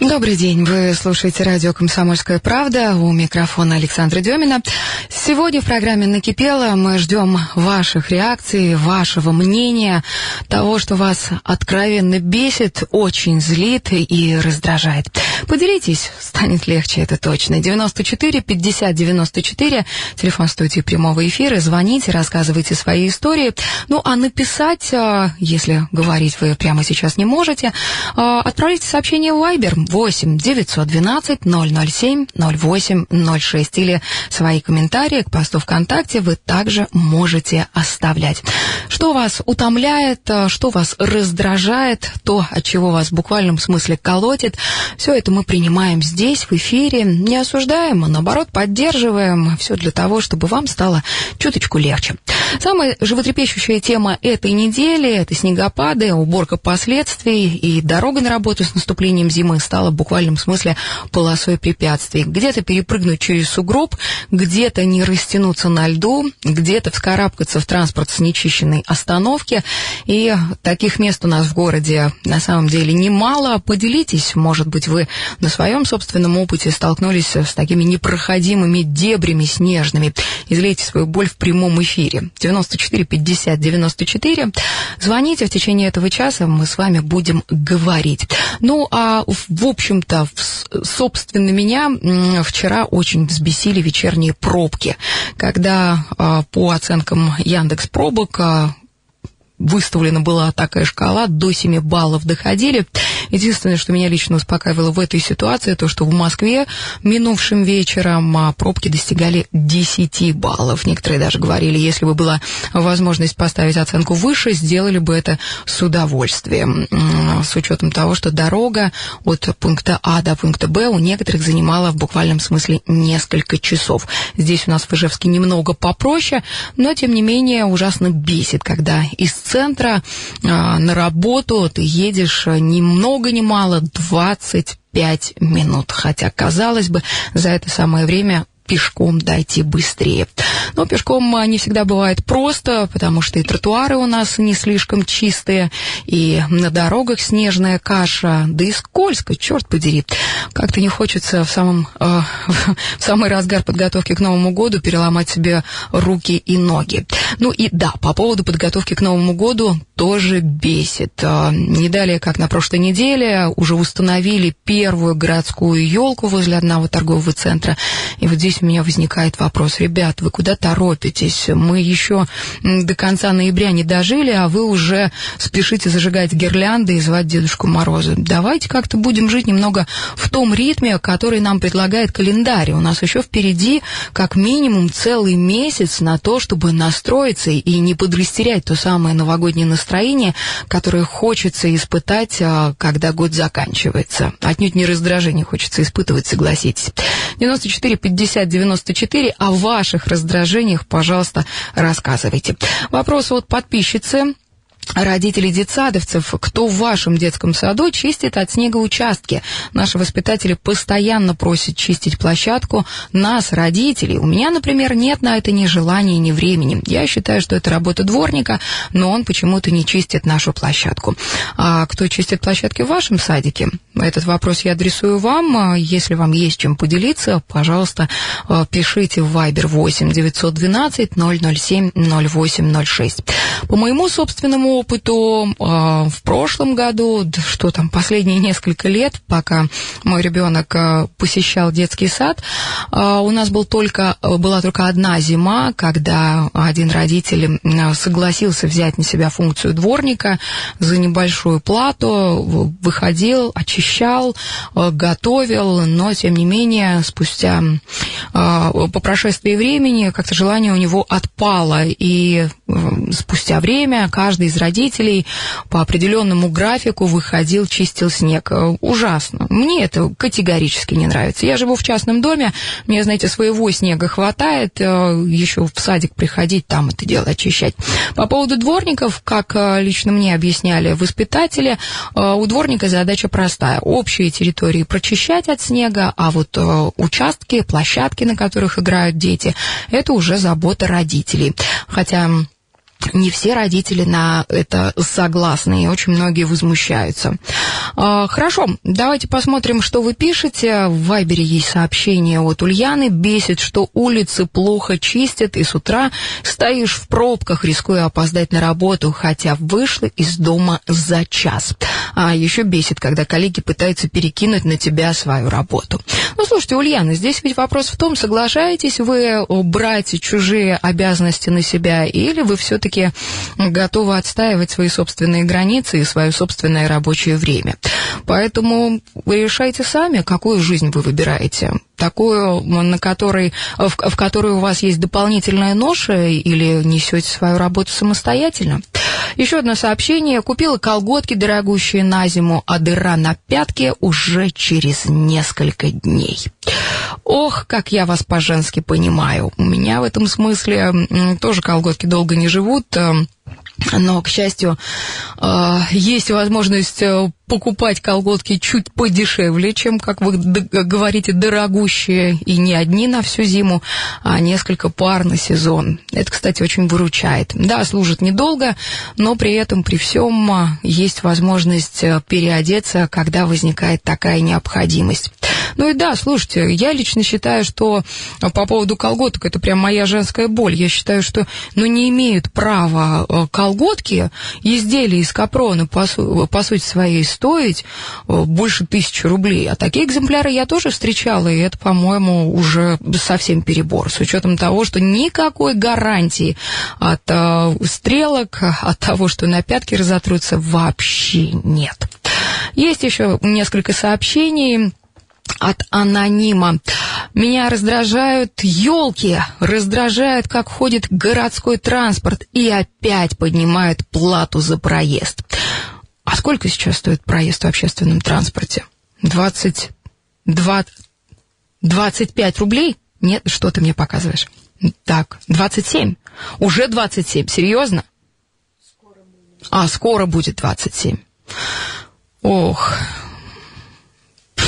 Добрый день, вы слушаете радио «Комсомольская правда», у микрофона Александра Демина. Сегодня в программе «Накипело» мы ждем ваших реакций, вашего мнения, того, что вас откровенно бесит, очень злит и раздражает. Поделитесь, станет легче, это точно. 94 50 94, телефон студии прямого эфира, звоните, рассказывайте свои истории. Ну, а написать, а, если говорить вы прямо сейчас не можете, а, отправляйте сообщение в Viber 8 912 007 08 06 или свои комментарии к посту ВКонтакте вы также можете оставлять. Что вас утомляет, а, что вас раздражает, то, от чего вас в буквальном смысле колотит, все это мы принимаем здесь, в эфире, не осуждаем, а наоборот поддерживаем. Все для того, чтобы вам стало чуточку легче. Самая животрепещущая тема этой недели – это снегопады, уборка последствий и дорога на работу с наступлением зимы стала в буквальном смысле полосой препятствий. Где-то перепрыгнуть через сугроб, где-то не растянуться на льду, где-то вскарабкаться в транспорт с нечищенной остановки. И таких мест у нас в городе на самом деле немало. Поделитесь, может быть, вы на своем собственном опыте столкнулись с такими непроходимыми дебрями снежными. Излейте свою боль в прямом эфире. 94 50 94. Звоните в течение этого часа, мы с вами будем говорить. Ну, а в общем-то, собственно, меня вчера очень взбесили вечерние пробки, когда а, по оценкам Яндекс пробок а, выставлена была такая шкала, до 7 баллов доходили. Единственное, что меня лично успокаивало в этой ситуации, то, что в Москве минувшим вечером а, пробки достигали 10 баллов. Некоторые даже говорили, если бы была возможность поставить оценку выше, сделали бы это с удовольствием. С учетом того, что дорога от пункта А до пункта Б у некоторых занимала в буквальном смысле несколько часов. Здесь у нас в Ижевске немного попроще, но, тем не менее, ужасно бесит, когда из центра а, на работу ты едешь ни много ни мало 25 минут. Хотя, казалось бы, за это самое время пешком дойти быстрее. Но пешком не всегда бывает просто, потому что и тротуары у нас не слишком чистые, и на дорогах снежная каша, да и скользко, черт подери. Как-то не хочется в, самом, э, в самый разгар подготовки к Новому году переломать себе руки и ноги. Ну и да, по поводу подготовки к Новому году тоже бесит. А, не далее, как на прошлой неделе, уже установили первую городскую елку возле одного торгового центра. И вот здесь у меня возникает вопрос. Ребят, вы куда торопитесь? Мы еще до конца ноября не дожили, а вы уже спешите зажигать гирлянды и звать Дедушку Мороза. Давайте как-то будем жить немного в том ритме, который нам предлагает календарь. У нас еще впереди как минимум целый месяц на то, чтобы настроиться и не подрастерять то самое новогоднее настроение, которое хочется испытать, а, когда год заканчивается. Отнюдь не раздражение хочется испытывать, согласитесь. 94 50 94. О ваших раздражениях, пожалуйста, рассказывайте. Вопрос от подписчицы родителей детсадовцев, кто в вашем детском саду чистит от снега участки. Наши воспитатели постоянно просят чистить площадку нас, родителей. У меня, например, нет на это ни желания, ни времени. Я считаю, что это работа дворника, но он почему-то не чистит нашу площадку. А кто чистит площадки в вашем садике? Этот вопрос я адресую вам. Если вам есть чем поделиться, пожалуйста, пишите в Viber 8 912 007 08 06. По моему собственному опыту а, в прошлом году, что там, последние несколько лет, пока мой ребенок а, посещал детский сад, а, у нас был только, была только одна зима, когда один родитель согласился взять на себя функцию дворника за небольшую плату, выходил, очищал, готовил, но, тем не менее, спустя, по прошествии времени, как-то желание у него отпало, и спустя время каждый из родителей родителей по определенному графику выходил, чистил снег. Э, ужасно. Мне это категорически не нравится. Я живу в частном доме, мне, знаете, своего снега хватает, э, еще в садик приходить, там это дело очищать. По поводу дворников, как э, лично мне объясняли воспитатели, у дворника задача простая. Общие территории прочищать от снега, а вот участки, площадки, на которых играют дети, это уже забота родителей. Хотя не все родители на это согласны, и очень многие возмущаются. А, хорошо, давайте посмотрим, что вы пишете. В Вайбере есть сообщение от Ульяны. Бесит, что улицы плохо чистят, и с утра стоишь в пробках, рискуя опоздать на работу, хотя вышла из дома за час. А еще бесит, когда коллеги пытаются перекинуть на тебя свою работу. Ну, слушайте, Ульяна, здесь ведь вопрос в том, соглашаетесь вы брать чужие обязанности на себя, или вы все-таки все-таки готовы отстаивать свои собственные границы и свое собственное рабочее время. Поэтому вы решайте сами, какую жизнь вы выбираете. Такую, на которой, в, в которой у вас есть дополнительная ноша или несете свою работу самостоятельно. Еще одно сообщение. Купила колготки дорогущие на зиму, а дыра на пятке уже через несколько дней. Ох, как я вас по-женски понимаю. У меня в этом смысле тоже колготки долго не живут. Э, но, к счастью, э, есть возможность э, покупать колготки чуть подешевле, чем, как вы говорите, дорогущие, и не одни на всю зиму, а несколько пар на сезон. Это, кстати, очень выручает. Да, служит недолго, но при этом, при всем, а, есть возможность переодеться, когда возникает такая необходимость. Ну и да, слушайте, я лично считаю, что по поводу колготок, это прям моя женская боль. Я считаю, что ну, не имеют права э, колготки, изделия из капрона, по, по сути своей, стоить э, больше тысячи рублей. А такие экземпляры я тоже встречала, и это, по-моему, уже совсем перебор. С учетом того, что никакой гарантии от э, стрелок, от того, что на пятки разотрутся, вообще нет. Есть еще несколько сообщений от анонима. Меня раздражают елки, раздражает, как ходит городской транспорт и опять поднимают плату за проезд. А сколько сейчас стоит проезд в общественном транспорте? 20, 20, 25 рублей? Нет, что ты мне показываешь? Так, 27. Уже 27, серьезно? Скоро а, скоро будет 27. Ох,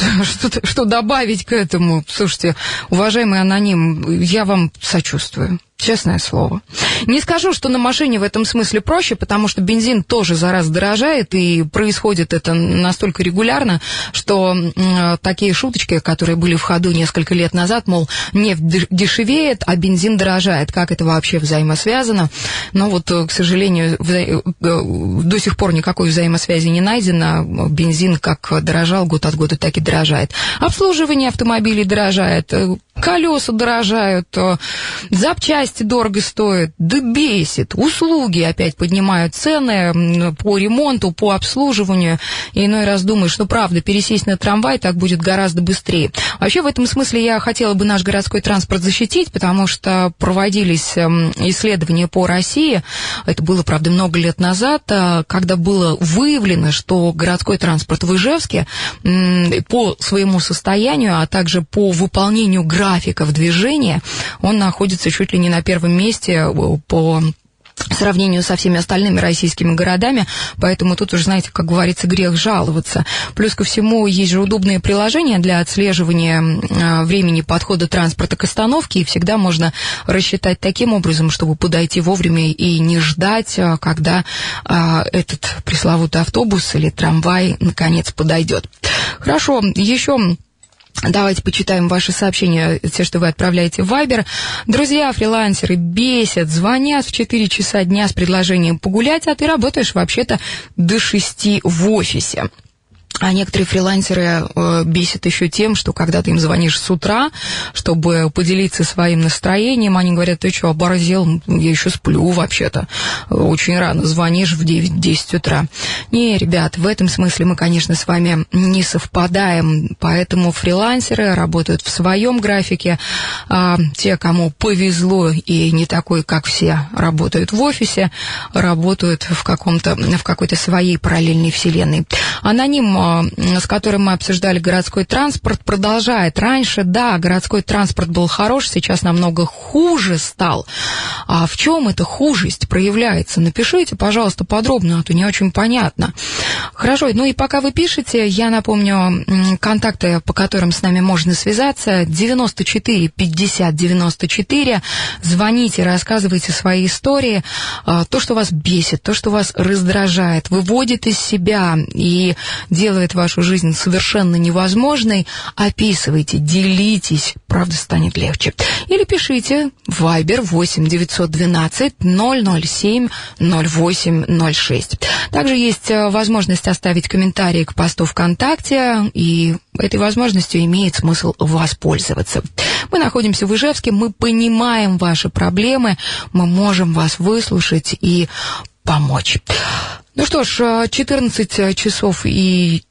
что, что добавить к этому? Слушайте, уважаемый аноним, я вам сочувствую. Честное слово. Не скажу, что на машине в этом смысле проще, потому что бензин тоже за раз дорожает, и происходит это настолько регулярно, что э, такие шуточки, которые были в ходу несколько лет назад, мол, нефть дешевеет, а бензин дорожает. Как это вообще взаимосвязано? Но вот, э, к сожалению, вза... Э, до сих пор никакой взаимосвязи не найдено. Бензин как дорожал год от года, так и дорожает. Обслуживание автомобилей дорожает, колеса дорожают, запчасти дорого стоят, да бесит. Услуги опять поднимают цены по ремонту, по обслуживанию. И иной раз думаешь, ну правда, пересесть на трамвай так будет гораздо быстрее. Вообще в этом смысле я хотела бы наш городской транспорт защитить, потому что проводились исследования по России. Это было, правда, много лет назад, а, когда было выявлено, что городской транспорт в Ижевске по своему состоянию, а также по выполнению графиков движения, он находится чуть ли не на первом месте э, по сравнению со всеми остальными российскими городами, поэтому тут уже, знаете, как говорится, грех жаловаться. Плюс ко всему, есть же удобные приложения для отслеживания э, времени подхода транспорта к остановке, и всегда можно рассчитать таким образом, чтобы подойти вовремя и не ждать, э, когда этот пресловутый автобус или трамвай наконец подойдет. Хорошо, еще Давайте почитаем ваши сообщения, те, что вы отправляете в Viber. Друзья, фрилансеры бесят, звонят в 4 часа дня с предложением погулять, а ты работаешь вообще-то до 6 в офисе. А некоторые фрилансеры э, бесят еще тем, что когда ты им звонишь с утра, чтобы поделиться своим настроением, они говорят, ты что, оборзел? Я еще сплю вообще-то. Очень рано звонишь в 9-10 утра. Не, ребят, в этом смысле мы, конечно, с вами не совпадаем, поэтому фрилансеры работают в своем графике, а те, кому повезло и не такой, как все, работают в офисе, работают в, каком-то, в какой-то своей параллельной вселенной. Аноним с которым мы обсуждали городской транспорт, продолжает. Раньше, да, городской транспорт был хорош, сейчас намного хуже стал. А в чем эта хужесть проявляется? Напишите, пожалуйста, подробно, а то не очень понятно. Хорошо, ну и пока вы пишете, я напомню контакты, по которым с нами можно связаться. 94 50 94. Звоните, рассказывайте свои истории. А, то, что вас бесит, то, что вас раздражает, выводит из себя и делает вашу жизнь совершенно невозможной, описывайте, делитесь, правда станет легче. Или пишите в Viber 8 912 007 0806. Также есть э, возможность оставить комментарии к посту ВКонтакте, и этой возможностью имеет смысл воспользоваться. Мы находимся в Ижевске, мы понимаем ваши проблемы, мы можем вас выслушать и помочь. Ну что ж, 14 э, часов и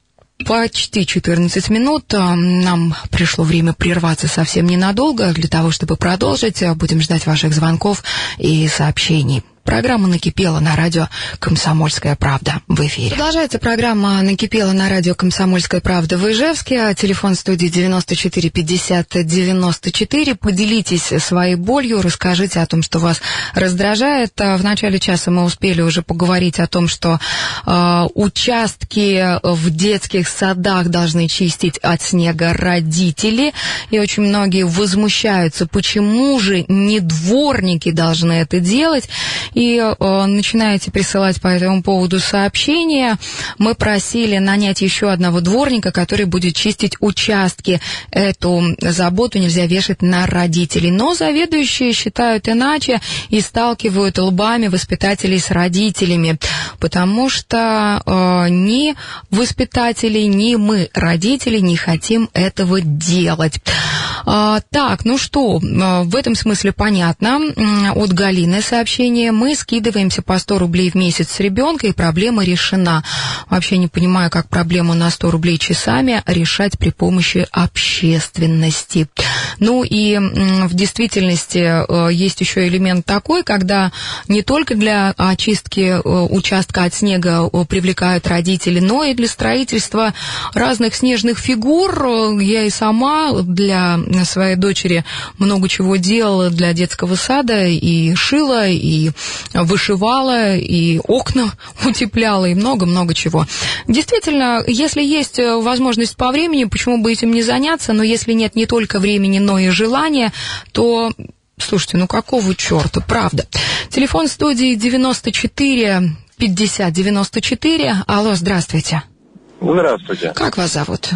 почти 14 минут. Э, нам пришло время прерваться совсем ненадолго для того, чтобы продолжить. Будем ждать ваших звонков и сообщений. Программа «Накипела» на радио «Комсомольская правда» в эфире. Продолжается программа «Накипела» на радио «Комсомольская правда» в Ижевске. Телефон студии 94 50 94. Поделитесь своей болью, расскажите о том, что вас раздражает. В начале часа мы успели уже поговорить о том, что э, участки в детских садах должны чистить от снега родители. И очень многие возмущаются, почему же не дворники должны это делать и э, начинаете присылать по этому поводу сообщения. Мы просили нанять еще одного дворника, который будет чистить участки. Эту заботу нельзя вешать на родителей. Но заведующие считают иначе и сталкивают лбами воспитателей с родителями, потому что э, ни воспитатели, ни мы, родители, не хотим этого делать. А, так, ну что, э, в этом смысле понятно. От Галины сообщение мы скидываемся по 100 рублей в месяц с ребенка, и проблема решена. Вообще не понимаю, как проблему на 100 рублей часами решать при помощи общественности. Ну и в действительности э, есть еще элемент такой, когда не только для очистки э, участка от снега э, привлекают родители, но и для строительства разных снежных фигур. Я и сама для своей дочери много чего делала для детского сада, и шила, и вышивала, и окна утепляла, и много-много чего. Действительно, если есть возможность по времени, почему бы этим не заняться, но если нет не только времени, но и желания, то Слушайте, ну какого черта, правда. Телефон студии 94 50 94. Алло, здравствуйте. Здравствуйте. Как вас зовут?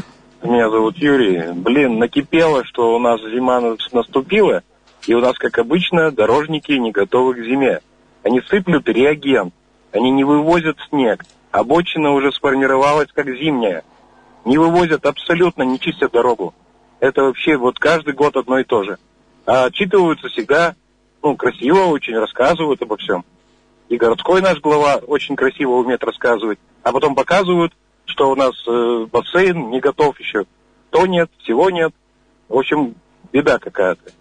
Меня зовут Юрий. Блин, накипело, что у нас зима наступила, и у нас, как обычно, дорожники не готовы к зиме. Они сыплют реагент. Они не вывозят снег. Обочина уже сформировалась как зимняя. Не вывозят абсолютно, не чистят дорогу. Это вообще вот каждый год одно и то же. А отчитываются всегда, ну, красиво очень, рассказывают обо всем. И городской наш глава очень красиво умеет рассказывать. А потом показывают, что у нас э, бассейн не готов еще. То нет, всего нет. В общем, беда какая-то.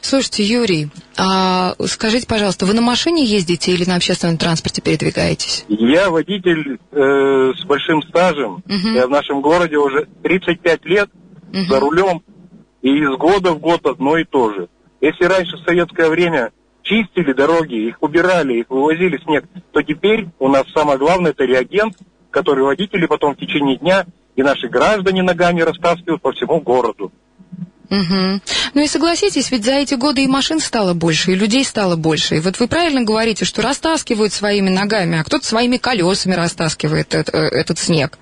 Слушайте, Юрий, а скажите, пожалуйста, вы на машине ездите или на общественном транспорте передвигаетесь? Я водитель э, с большим стажем. Угу. Я в нашем городе уже 35 лет угу. за рулем. И из года в год одно и то же. Если раньше в советское время чистили дороги, их убирали, их вывозили снег, то теперь у нас самое главное это реагент, который водители потом в течение дня и наши граждане ногами растаскивают по всему городу. Угу. Ну и согласитесь, ведь за эти годы и машин стало больше, и людей стало больше. И вот вы правильно говорите, что растаскивают своими ногами, а кто-то своими колесами растаскивает этот, э, этот снег.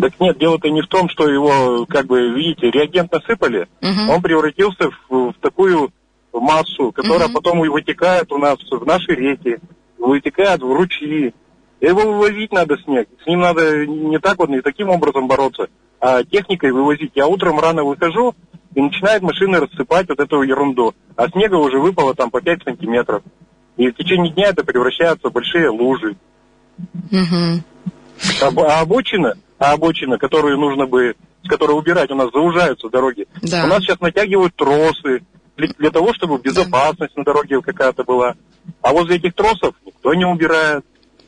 Так нет, дело-то не в том, что его, как бы, видите, реагент насыпали, угу. он превратился в, в такую массу, которая угу. потом и вытекает у нас в наши реки, вытекает в ручьи. Его вывозить надо снег. С ним надо не так вот, не таким образом бороться, а техникой вывозить. Я утром рано выхожу, и начинает машины рассыпать вот эту ерунду. А снега уже выпало там по 5 сантиметров. И в течение дня это превращается в большие лужи. Угу. А, а обочина, а обочина, которую нужно бы, с которой убирать, у нас заужаются дороги. Да. У нас сейчас натягивают тросы для, для того, чтобы безопасность да. на дороге какая-то была. А возле этих тросов никто не убирает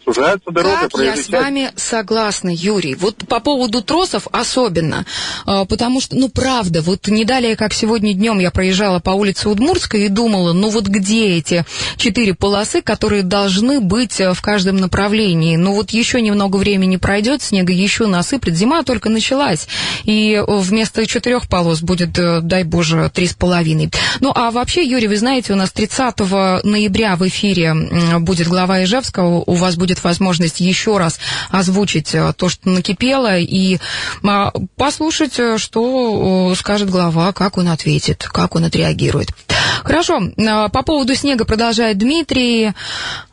сужается дорога. Как я с вами согласна, Юрий. Вот по поводу тросов особенно, а, потому что, ну, правда, вот не далее, как сегодня днем я проезжала по улице Удмуртской и думала, ну, вот где эти четыре полосы, которые должны быть э, в каждом направлении? Ну, вот еще немного времени пройдет, снега еще насыплет, зима только началась, и вместо четырех полос будет, э, дай боже, три с половиной. Ну, а вообще, Юрий, вы знаете, у нас 30 ноября в эфире будет глава Ижевска, у вас будет будет возможность еще раз озвучить э, то, что накипело, и а, послушать, э, что скажет глава, как он ответит, как он отреагирует. Хорошо, а, по поводу снега продолжает Дмитрий.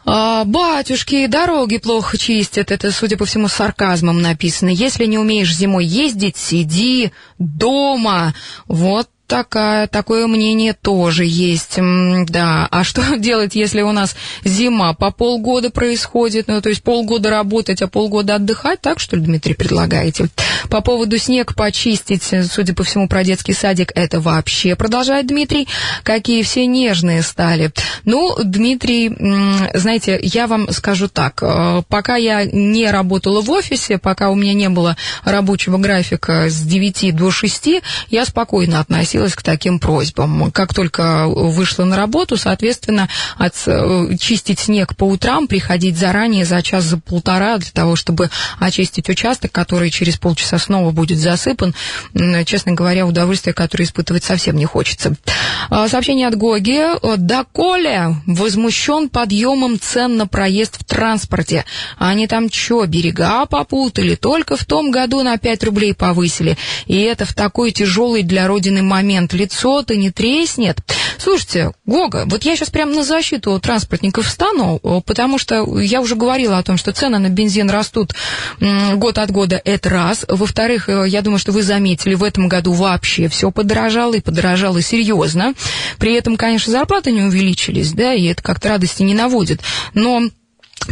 А, батюшки, дороги плохо чистят. Это, судя по всему, с сарказмом написано. Если не умеешь зимой ездить, сиди дома. Вот такая, такое мнение тоже есть, да. А что делать, если у нас зима по полгода происходит, ну, то есть полгода работать, а полгода отдыхать, так что ли, Дмитрий, предлагаете? По поводу снег почистить, судя по всему, про детский садик, это вообще, продолжает Дмитрий, какие все нежные стали. Ну, Дмитрий, знаете, я вам скажу так, э, пока я не работала в офисе, пока у меня не было рабочего графика с 9 до 6, я спокойно относилась к таким просьбам. Как только вышла на работу, соответственно, от, э, чистить снег по утрам, приходить заранее за час, за полтора, для того, чтобы очистить участок, который через полчаса снова будет засыпан. Честно говоря, удовольствие, которое испытывать совсем не хочется. А, сообщение от Гоги. Да, Коля возмущен подъемом цен на проезд в транспорте. Они там что, берега попутали? Только в том году на 5 рублей повысили. И это в такой тяжелый для Родины момент лицо-то не треснет. Слушайте, Гога, вот я сейчас прям на защиту транспортников встану, потому что я уже говорила о том, что цены на бензин растут год от года, это раз. Во-вторых, э, я думаю, что вы заметили, в этом году вообще все подорожало, и подорожало серьезно. При этом, конечно, зарплаты не увеличились, да, и это как-то радости не наводит. Но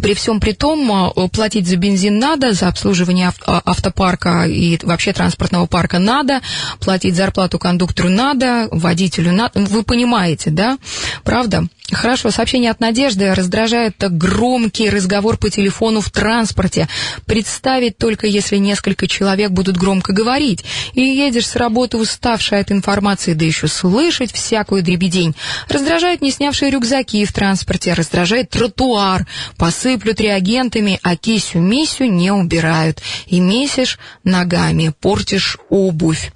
при всем при том, э, платить за бензин надо, за обслуживание а, автопарка и вообще транспортного парка надо, платить зарплату кондуктору надо, водителю надо. Вы понимаете, да? Правда? Хорошо, сообщение от Надежды раздражает громкий разговор по телефону в транспорте. Представить только, если несколько человек будут громко говорить. И едешь с работы уставший от информации, да еще слышать всякую дребедень. Раздражает не снявшие рюкзаки в транспорте, раздражает тротуар. Посыплют реагентами, а кисю-мисю не убирают. И месишь ногами, портишь обувь.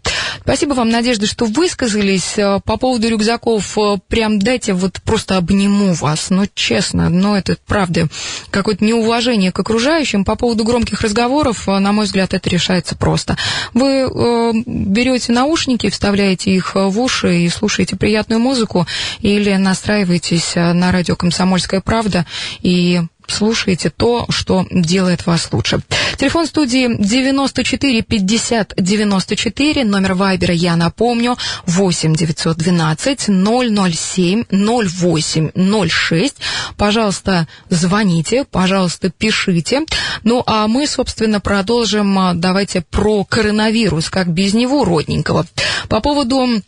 Спасибо вам, Надежда, что высказались. Э, по поводу рюкзаков, э, прям дайте вот просто обниму вас. Ну, честно, но это правда какое-то неуважение к окружающим. По поводу громких разговоров, э, на мой взгляд, это решается просто. Вы э, берете наушники, вставляете их в уши и слушаете приятную музыку или настраиваетесь на радио «Комсомольская правда» и слушаете то, что делает вас лучше. Телефон студии 94 50 94, номер Вайбера я напомню, 8 912 007 08 06. Пожалуйста, звоните, пожалуйста, пишите. Ну, а мы, собственно, продолжим, а, давайте, про коронавирус, как без него родненького. По поводу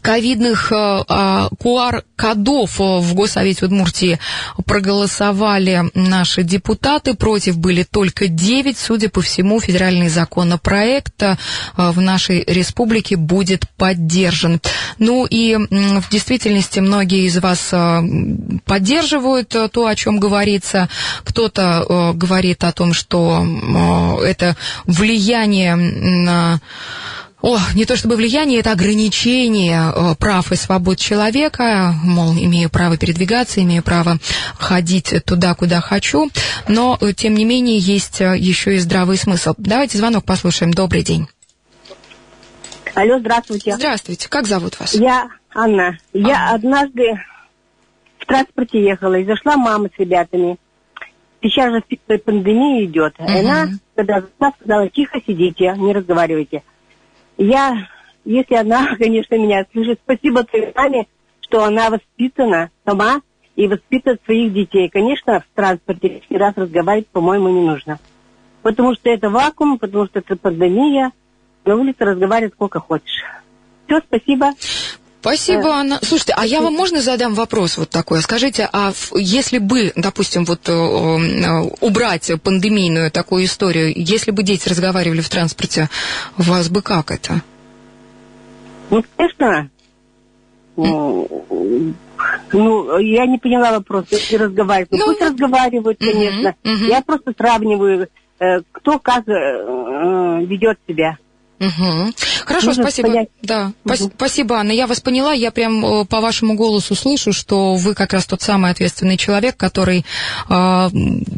ковидных QR-кодов э, в Госсовете Удмуртии проголосовали наши депутаты. Против были только 9. Судя по всему, федеральный законопроект э, в нашей республике будет поддержан. Ну и в действительности многие из вас э, поддерживают то, о чем говорится. Кто-то говорит о том, что это влияние на о, не то чтобы влияние, это ограничение э, прав и свобод человека, мол, имею право передвигаться, имею право ходить туда, куда хочу, но, э, тем не менее, есть э, еще и здравый смысл. Давайте звонок послушаем. Добрый день. Алло, здравствуйте. Здравствуйте. Как зовут вас? Я Анна. Я однажды в транспорте ехала, и зашла мама с ребятами. сейчас же пандемия идет. Угу. Она, когда сказала, тихо сидите, не разговаривайте. Я, если она, конечно, меня слышит, спасибо твоей маме, что она воспитана сама и воспитывает своих детей. Конечно, в транспорте лишний раз разговаривать, по-моему, не нужно. Потому что это вакуум, потому что это пандемия. На улице разговаривать сколько хочешь. Все, спасибо. Спасибо, э, Анна. Слушайте, а я вам можно задам вопрос вот такой? Скажите, а если бы, допустим, вот э, э, убрать пандемийную такую историю, если бы дети разговаривали в транспорте, у вас бы как это? Ну, конечно, ну, ну, я не поняла вопрос. Если разговаривать, ну, пусть разговаривают, конечно. Угу. Я просто сравниваю, э, кто как ведет себя. Угу. Хорошо, Можно спасибо. Понять. Да, угу. спасибо, Анна. Я вас поняла. Я прям э, по вашему голосу слышу, что вы как раз тот самый ответственный человек, который э,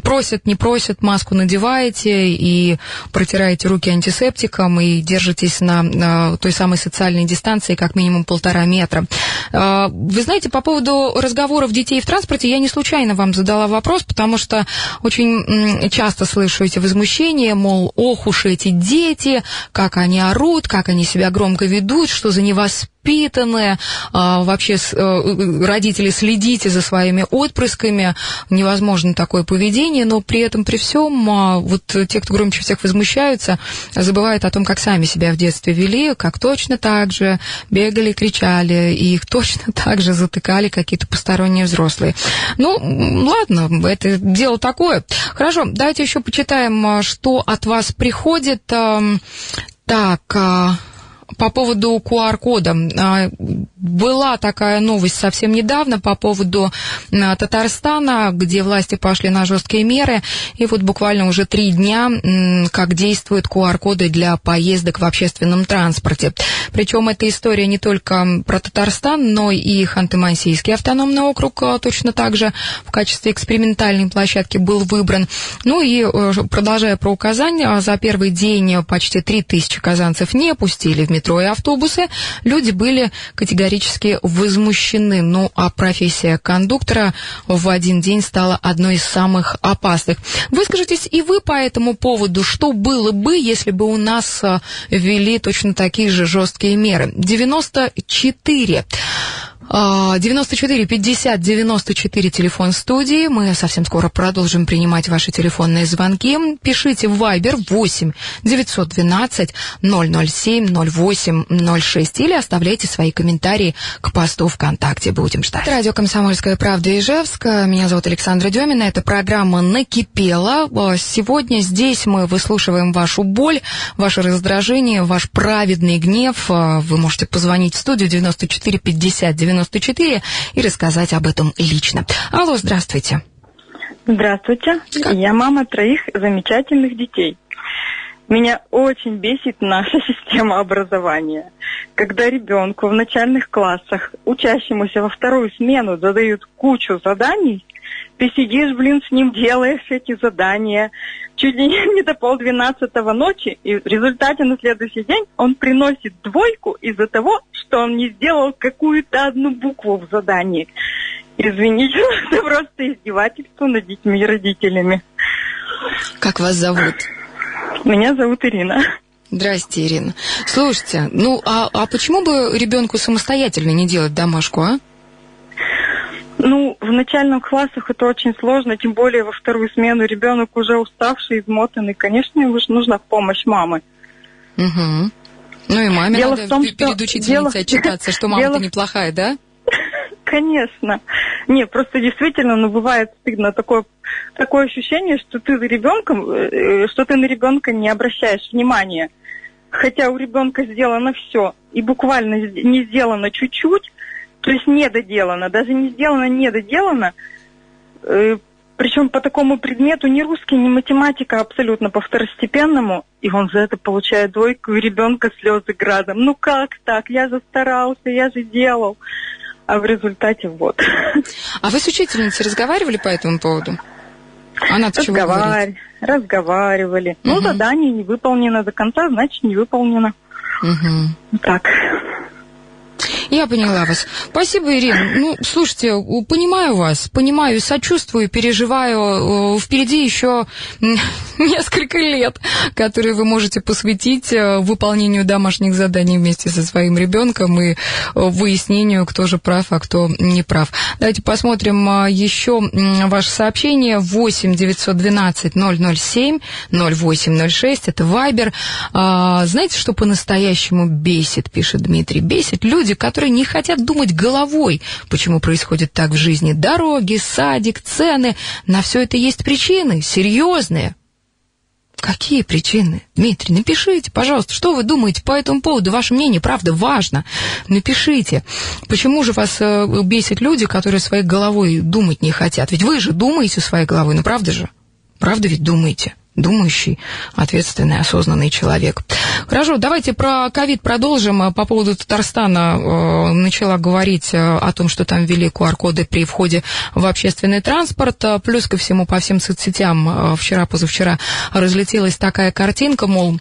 просит, не просит, маску надеваете и протираете руки антисептиком и держитесь на, на той самой социальной дистанции как минимум полтора метра. Э, вы знаете, по поводу разговоров детей в транспорте, я не случайно вам задала вопрос, потому что очень часто слышу эти возмущения, мол, ох уж эти дети, как они орут, как они себя громко ведут, что за невоспитанные. А, вообще э, родители следите за своими отпрысками. Невозможно такое поведение, но при этом, при всем, а, вот те, кто громче всех возмущаются, забывают о том, как сами себя в детстве вели, как точно так же бегали, кричали, и их точно так же затыкали какие-то посторонние взрослые. Ну, ладно, это дело такое. Хорошо, давайте еще почитаем, а, что от вас приходит. Так, а, по поводу QR-кода. А, была такая новость совсем недавно по поводу а, Татарстана, где власти пошли на жесткие меры, и вот буквально уже три дня, как действуют QR-коды для поездок в общественном транспорте. Причем эта история не только про Татарстан, но и Ханты-Мансийский автономный округ а, точно так же в качестве экспериментальной площадки был выбран. Ну и э, продолжая про указания, за первый день почти 3000 казанцев не пустили в метро и автобусы, люди были категорически возмущены. Ну, а профессия кондуктора в один день стала одной из самых опасных. Выскажитесь и вы по этому поводу, что было бы, если бы у нас а, ввели точно такие же жесткие меры. 94 94 50 94 телефон студии. Мы совсем скоро продолжим принимать ваши телефонные звонки. Пишите в Viber 8 912 007 08 06 или оставляйте свои комментарии к посту ВКонтакте. Будем ждать. Радио «Комсомольская правда» Ижевск. Меня зовут Александра Демина. Это программа «Накипела». Сегодня здесь мы выслушиваем вашу боль, ваше раздражение, ваш праведный гнев. Вы можете позвонить в студию 94 50 90 94 и рассказать об этом лично. Алло, здравствуйте. Здравствуйте. Как? Я мама троих замечательных детей. Меня очень бесит наша система образования. Когда ребенку в начальных классах, учащемуся во вторую смену, задают кучу заданий, ты сидишь, блин, с ним делаешь эти задания, чуть ли не до полдвенадцатого ночи, и в результате на следующий день он приносит двойку из-за того, что он не сделал какую-то одну букву в задании. Извините, это просто издевательство над детьми и родителями. Как вас зовут? Меня зовут Ирина. Здрасте, Ирина. Слушайте, ну а, а почему бы ребенку самостоятельно не делать домашку, а? Ну, в начальных классах это очень сложно, тем более во вторую смену ребенок уже уставший, измотанный. Конечно, ему нужна помощь мамы. Угу. Ну и маме дело надо в том, перед учительницей дело... отчитаться, что мама-то дело... неплохая, да? Конечно. Не, просто действительно, ну, бывает стыдно такое, такое ощущение, что ты за ребенком, э, что ты на ребенка не обращаешь внимания. Хотя у ребенка сделано все, и буквально не сделано чуть-чуть, то есть недоделано, даже не сделано, недоделано. Э, причем по такому предмету ни русский, ни математика абсолютно по второстепенному. И он за это получает двойку, и ребенка слезы градом. Ну как так? Я же старался, я же делал. А в результате вот. А вы с учительницей разговаривали по этому поводу? Она Разговар... Разговаривали. Угу. Ну, задание не выполнено до конца, значит, не выполнено. Угу. Так. Я поняла вас. Спасибо, Ирина. Ну, слушайте, понимаю вас, понимаю, сочувствую, переживаю. Впереди еще несколько лет, которые вы можете посвятить э, выполнению домашних заданий вместе со своим ребенком и выяснению, кто же прав, а кто не прав. Давайте посмотрим а, еще ваше сообщение. 8 912 007 0806. Это Вайбер. Знаете, что по-настоящему бесит, пишет Дмитрий? Бесит люди, которые не хотят думать головой, почему происходит так в жизни. Дороги, садик, цены. На все это есть причины, серьезные. Какие причины? Дмитрий, напишите, пожалуйста, что вы думаете по этому поводу? Ваше мнение, правда, важно. Напишите. Почему же вас э, бесит люди, которые своей головой думать не хотят? Ведь вы же думаете своей головой, ну правда же? Правда ведь думаете? Думающий, ответственный, осознанный человек. Хорошо, давайте про ковид продолжим. По поводу Татарстана э, начала говорить э, о том, что там ввели QR-коды при входе в общественный транспорт. Плюс ко всему по всем соцсетям э, вчера-позавчера разлетелась такая картинка, мол,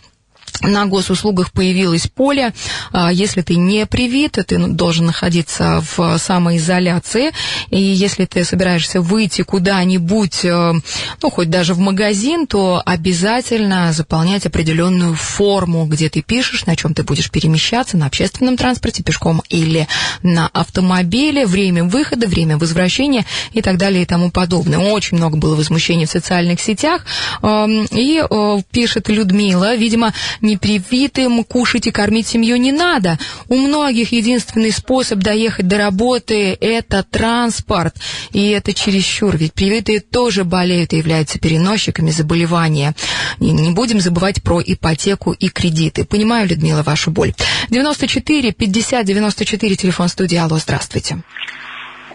на госуслугах появилось поле. А, если ты не привит, ты должен находиться в самоизоляции. И если ты собираешься выйти куда-нибудь, э, ну, хоть даже в магазин, то обязательно заполнять определенную форму, где ты пишешь, на чем ты будешь перемещаться, на общественном транспорте, пешком или на автомобиле, время выхода, время возвращения и так далее и тому подобное. Очень много было возмущений в социальных сетях. И э, пишет Людмила, видимо, непривитым кушать и кормить семью не надо. У многих единственный способ доехать до работы – это транспорт. И это чересчур, ведь привитые тоже болеют и являются переносчиками заболевания. И не будем забывать про ипотеку и кредиты. Понимаю, Людмила, вашу боль. 94 50 94, телефон студии. Алло, здравствуйте.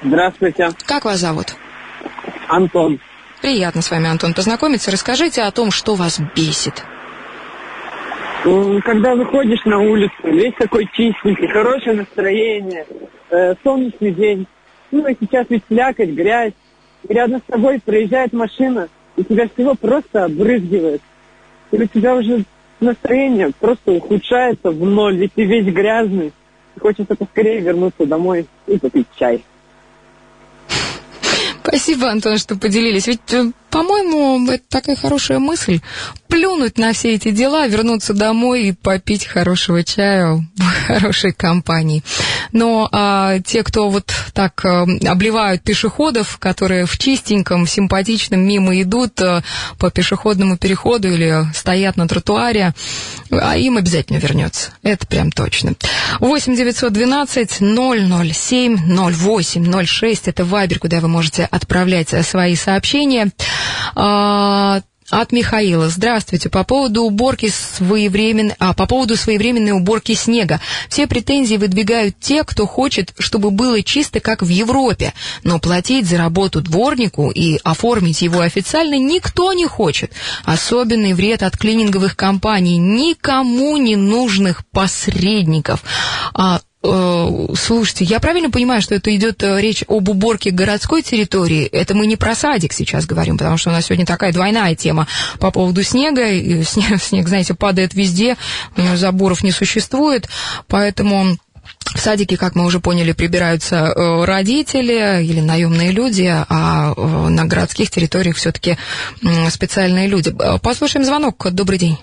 Здравствуйте. Как вас зовут? Антон. Приятно с вами, Антон, познакомиться. Расскажите о том, что вас бесит. Когда выходишь на улицу, весь такой чистенький, хорошее настроение, э, солнечный день. Ну, и сейчас ведь слякоть, грязь. И рядом с тобой проезжает машина, и тебя всего просто обрызгивает. И у тебя уже настроение просто ухудшается в ноль, ведь ты весь грязный. И хочется поскорее вернуться домой и попить чай. Спасибо, Антон, что поделились. Ведь, э, по-моему, это такая хорошая мысль. Плюнуть на все эти дела, вернуться домой и попить хорошего чая в хорошей компании. Но а, те, кто вот так а, обливают пешеходов, которые в чистеньком, симпатичном мимо идут а, по пешеходному переходу или стоят на тротуаре, а им обязательно вернется. Это прям точно. 8 912 007 08 06 это вайбер, куда вы можете отправлять свои сообщения. А, от Михаила. Здравствуйте. По поводу уборки своевременной, а, по поводу своевременной уборки снега. Все претензии выдвигают те, кто хочет, чтобы было чисто, как в Европе. Но платить за работу дворнику и оформить его официально никто не хочет. Особенный вред от клининговых компаний. Никому не нужных посредников. А, слушайте, я правильно понимаю, что это идет э, речь об уборке городской территории? Это мы не про садик сейчас говорим, потому что у нас сегодня такая двойная тема по поводу снега. И снег, снег, знаете, падает везде, у него заборов не существует, поэтому... В садике, как мы уже поняли, прибираются э, родители или наемные люди, а на городских территориях все-таки специальные люди. Послушаем звонок. Добрый день.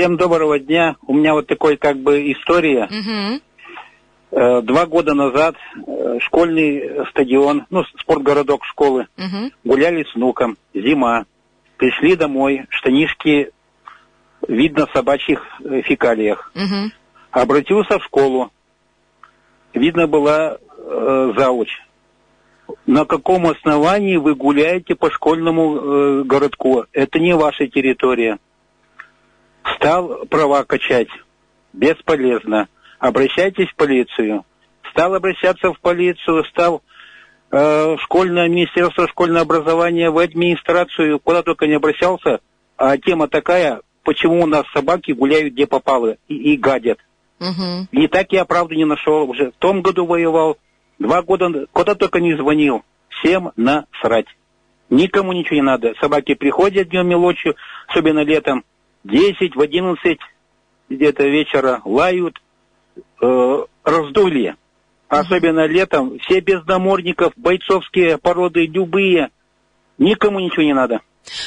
Всем доброго дня. У меня вот такой как бы история. Угу. Два года назад э, школьный стадион, ну, спортгородок школы, угу. гуляли с внуком, зима. Пришли домой, штанишки видно в собачьих э, фекалиях. Угу. Обратился в школу. Видно была э, зауч. На каком основании вы гуляете по школьному э, городку? Это не ваша территория. Стал права качать. Бесполезно. Обращайтесь в полицию. Стал обращаться в полицию, стал э, школьное министерство школьного образования, в администрацию, куда только не обращался. А тема такая, почему у нас собаки гуляют где попало и, и гадят. Угу. И так я правду не нашел. Уже в том году воевал, два года куда только не звонил. Всем насрать. Никому ничего не надо. Собаки приходят днем и ночью, особенно летом, 10, в 11 где-то вечера лают, э, раздули. Особенно летом. Все без намордников, бойцовские породы, любые. Никому ничего не надо.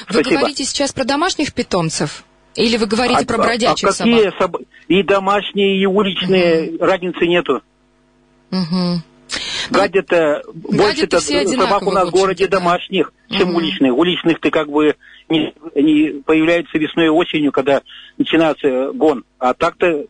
Вы Спасибо. говорите сейчас про домашних питомцев? Или вы говорите а, про бродячих а какие собак? Соб... И домашние, и уличные, угу. разницы нету. Угу. Гадят-то, больше-то собак у нас в городе да. домашних, чем угу. уличных. Уличных ты как бы не, не появляются весной и осенью, когда начинается гон. А так-то,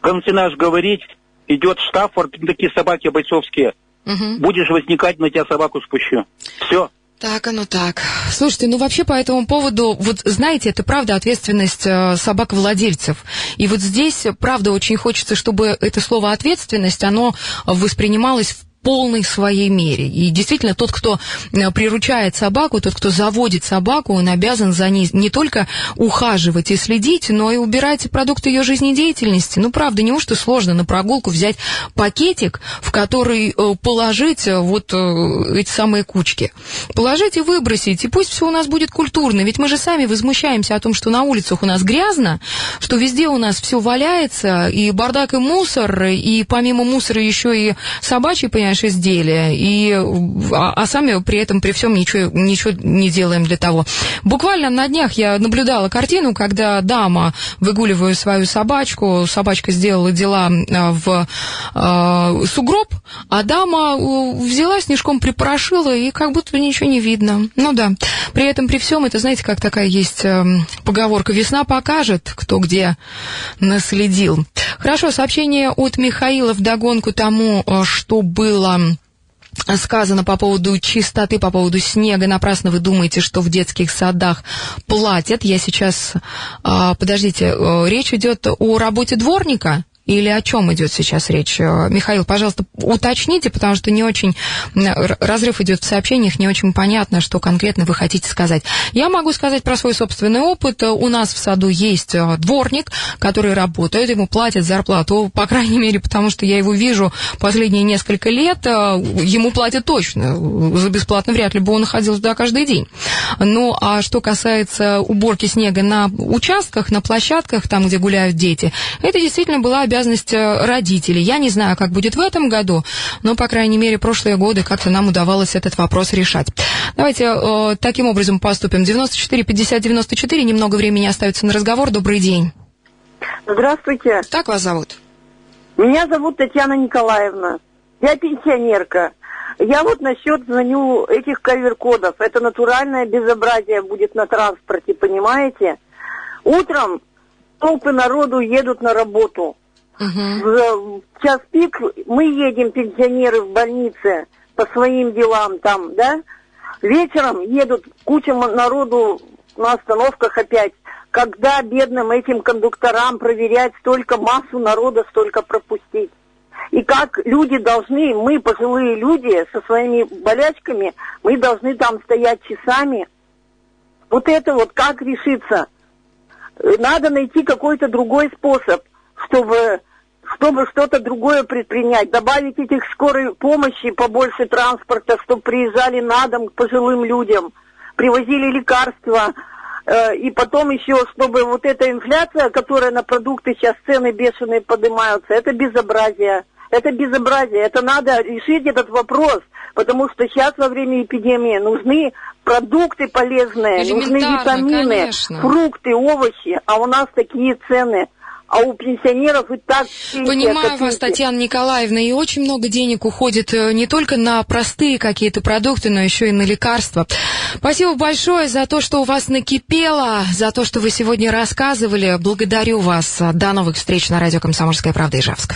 когда начинаешь говорить, идет Штаффорд, такие собаки бойцовские. Угу. Будешь возникать, на тебя собаку спущу. Все. Так, оно так. Слушайте, ну вообще по этому поводу, вот знаете, это правда ответственность э, собак-владельцев. И вот здесь, правда, очень хочется, чтобы это слово ответственность, оно воспринималось в полной своей мере. И действительно, тот, кто э, приручает собаку, тот, кто заводит собаку, он обязан за ней не только ухаживать и следить, но и убирать продукты ее жизнедеятельности. Ну, правда, неужто сложно на прогулку взять пакетик, в который э, положить э, вот эти самые кучки. Положить и выбросить, и пусть все у нас будет культурно. Ведь мы же сами возмущаемся о том, что на улицах у нас грязно, что везде у нас все валяется, и бардак, и мусор, и помимо мусора еще и собачий, понимаешь, понимаешь, изделия, и, а, а сами при этом, при всем ничего, ничего не делаем для того. Буквально на днях я наблюдала картину, когда дама, выгуливая свою собачку, собачка сделала дела а, в э, сугроб, а дама взяла снежком, припорошила, и как будто ничего не видно. Ну да. При этом, при всем, это, знаете, как такая есть э, поговорка, весна покажет, кто где наследил. Хорошо, сообщение от Михаила в догонку тому, что было было сказано по поводу чистоты, по поводу снега. Напрасно вы думаете, что в детских садах платят. Я сейчас... А, подождите, э, речь идет о работе дворника? Или о чем идет сейчас речь? Э, Михаил, пожалуйста, уточните, потому что не очень разрыв идет в сообщениях, не очень понятно, что конкретно вы хотите сказать. Я могу сказать про свой собственный опыт. У нас в саду есть э, дворник, который работает, ему платят зарплату, по крайней мере, потому что я его вижу последние несколько лет, э, ему платят точно. За бесплатно вряд ли бы он ходил туда каждый день. Ну, а что касается уборки снега на участках, на площадках, там, где гуляют дети, это действительно была обязанность э, родителей. Я не знаю, как будет в этом году, но, по крайней мере, прошлые годы как-то нам удавалось этот вопрос решать. Давайте э, таким образом поступим. 94 50 94, немного времени остается на разговор. Добрый день. Здравствуйте. Как вас зовут? Меня зовут Татьяна Николаевна. Я пенсионерка. Я вот насчет звоню этих кавер-кодов. Это натуральное безобразие будет на транспорте, понимаете? Утром толпы народу едут на работу. Угу. В час пик мы едем, пенсионеры, в больнице по своим делам там, да? Вечером едут куча народу на остановках опять. Когда бедным этим кондукторам проверять столько массу народа, столько пропустить? И как люди должны, мы, пожилые люди, со своими болячками, мы должны там стоять часами. Вот это вот как решиться? Надо найти какой-то другой способ – чтобы чтобы что-то другое предпринять, добавить этих скорой помощи, побольше транспорта, чтобы приезжали на дом к пожилым людям, привозили лекарства, э, и потом еще, чтобы вот эта инфляция, которая на продукты сейчас цены бешеные поднимаются, это безобразие. Это безобразие. Это надо решить этот вопрос, потому что сейчас во время эпидемии нужны продукты полезные, нужны витамины, конечно. фрукты, овощи, а у нас такие цены а у пенсионеров и так... Понимаю вас, Татьяна Николаевна, и очень много денег уходит э, не только на простые какие-то продукты, но еще и на лекарства. Спасибо большое за то, что у вас накипело, за то, что вы сегодня рассказывали. Благодарю вас. До новых встреч на радио «Комсомольская правда» Ижевск.